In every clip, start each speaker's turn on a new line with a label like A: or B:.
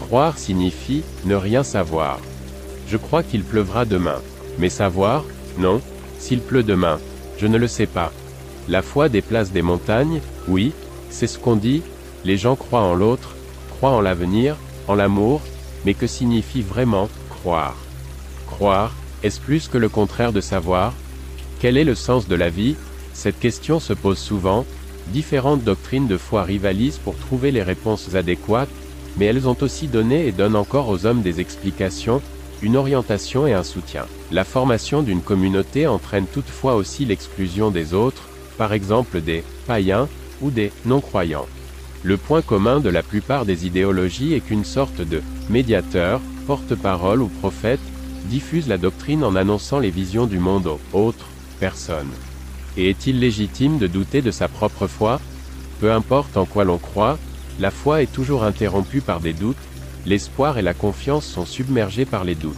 A: Croire signifie ne rien savoir. Je crois qu'il pleuvra demain. Mais savoir Non. S'il pleut demain, je ne le sais pas. La foi déplace des montagnes, oui, c'est ce qu'on dit, les gens croient en l'autre, croient en l'avenir, en l'amour, mais que signifie vraiment croire? Croire, est-ce plus que le contraire de savoir? Quel est le sens de la vie? Cette question se pose souvent, différentes doctrines de foi rivalisent pour trouver les réponses adéquates, mais elles ont aussi donné et donnent encore aux hommes des explications, une orientation et un soutien. La formation d'une communauté entraîne toutefois aussi l'exclusion des autres, par exemple des païens ou des non-croyants. Le point commun de la plupart des idéologies est qu'une sorte de médiateur, porte-parole ou prophète, diffuse la doctrine en annonçant les visions du monde aux autres personnes. Et est-il légitime de douter de sa propre foi? Peu importe en quoi l'on croit, la foi est toujours interrompue par des doutes, l'espoir et la confiance sont submergés par les doutes.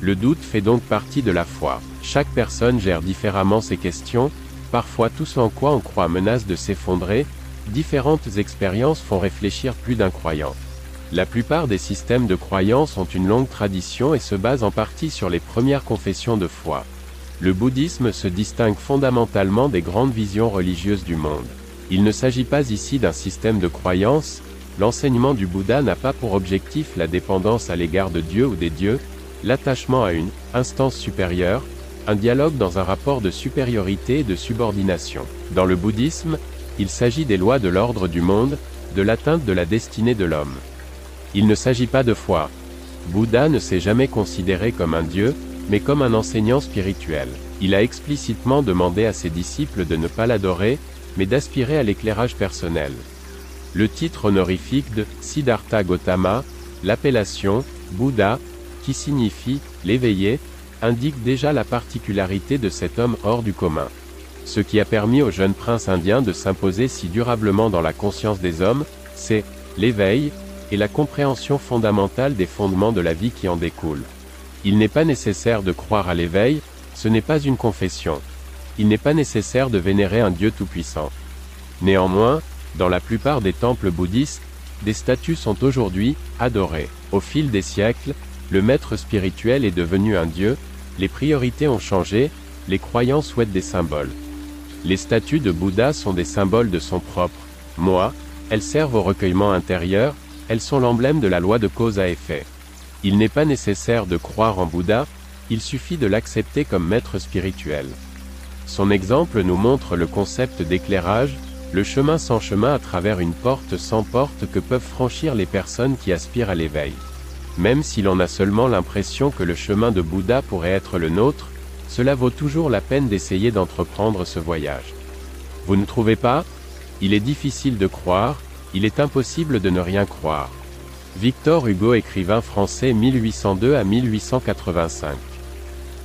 A: Le doute fait donc partie de la foi. Chaque personne gère différemment ses questions, parfois tout ce en quoi on croit menace de s'effondrer, différentes expériences font réfléchir plus d'un croyant. La plupart des systèmes de croyance ont une longue tradition et se basent en partie sur les premières confessions de foi. Le bouddhisme se distingue fondamentalement des grandes visions religieuses du monde. Il ne s'agit pas ici d'un système de croyance, l'enseignement du Bouddha n'a pas pour objectif la dépendance à l'égard de Dieu ou des dieux, l'attachement à une instance supérieure, un dialogue dans un rapport de supériorité et de subordination. Dans le bouddhisme, il s'agit des lois de l'ordre du monde, de l'atteinte de la destinée de l'homme. Il ne s'agit pas de foi. Bouddha ne s'est jamais considéré comme un dieu, mais comme un enseignant spirituel. Il a explicitement demandé à ses disciples de ne pas l'adorer, mais d'aspirer à l'éclairage personnel. Le titre honorifique de Siddhartha Gautama, l'appellation Bouddha, qui signifie l'éveillé, indique déjà la particularité de cet homme hors du commun. Ce qui a permis au jeune prince indien de s'imposer si durablement dans la conscience des hommes, c'est l'éveil et la compréhension fondamentale des fondements de la vie qui en découlent. Il n'est pas nécessaire de croire à l'éveil, ce n'est pas une confession il n'est pas nécessaire de vénérer un Dieu tout-puissant. Néanmoins, dans la plupart des temples bouddhistes, des statues sont aujourd'hui adorées. Au fil des siècles, le maître spirituel est devenu un Dieu, les priorités ont changé, les croyants souhaitent des symboles. Les statues de Bouddha sont des symboles de son propre moi, elles servent au recueillement intérieur, elles sont l'emblème de la loi de cause à effet. Il n'est pas nécessaire de croire en Bouddha, il suffit de l'accepter comme maître spirituel. Son exemple nous montre le concept d'éclairage, le chemin sans chemin à travers une porte sans porte que peuvent franchir les personnes qui aspirent à l'éveil. Même si l'on a seulement l'impression que le chemin de Bouddha pourrait être le nôtre, cela vaut toujours la peine d'essayer d'entreprendre ce voyage. Vous ne trouvez pas? Il est difficile de croire, il est impossible de ne rien croire. Victor Hugo écrivain français 1802 à 1885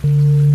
B: Thank you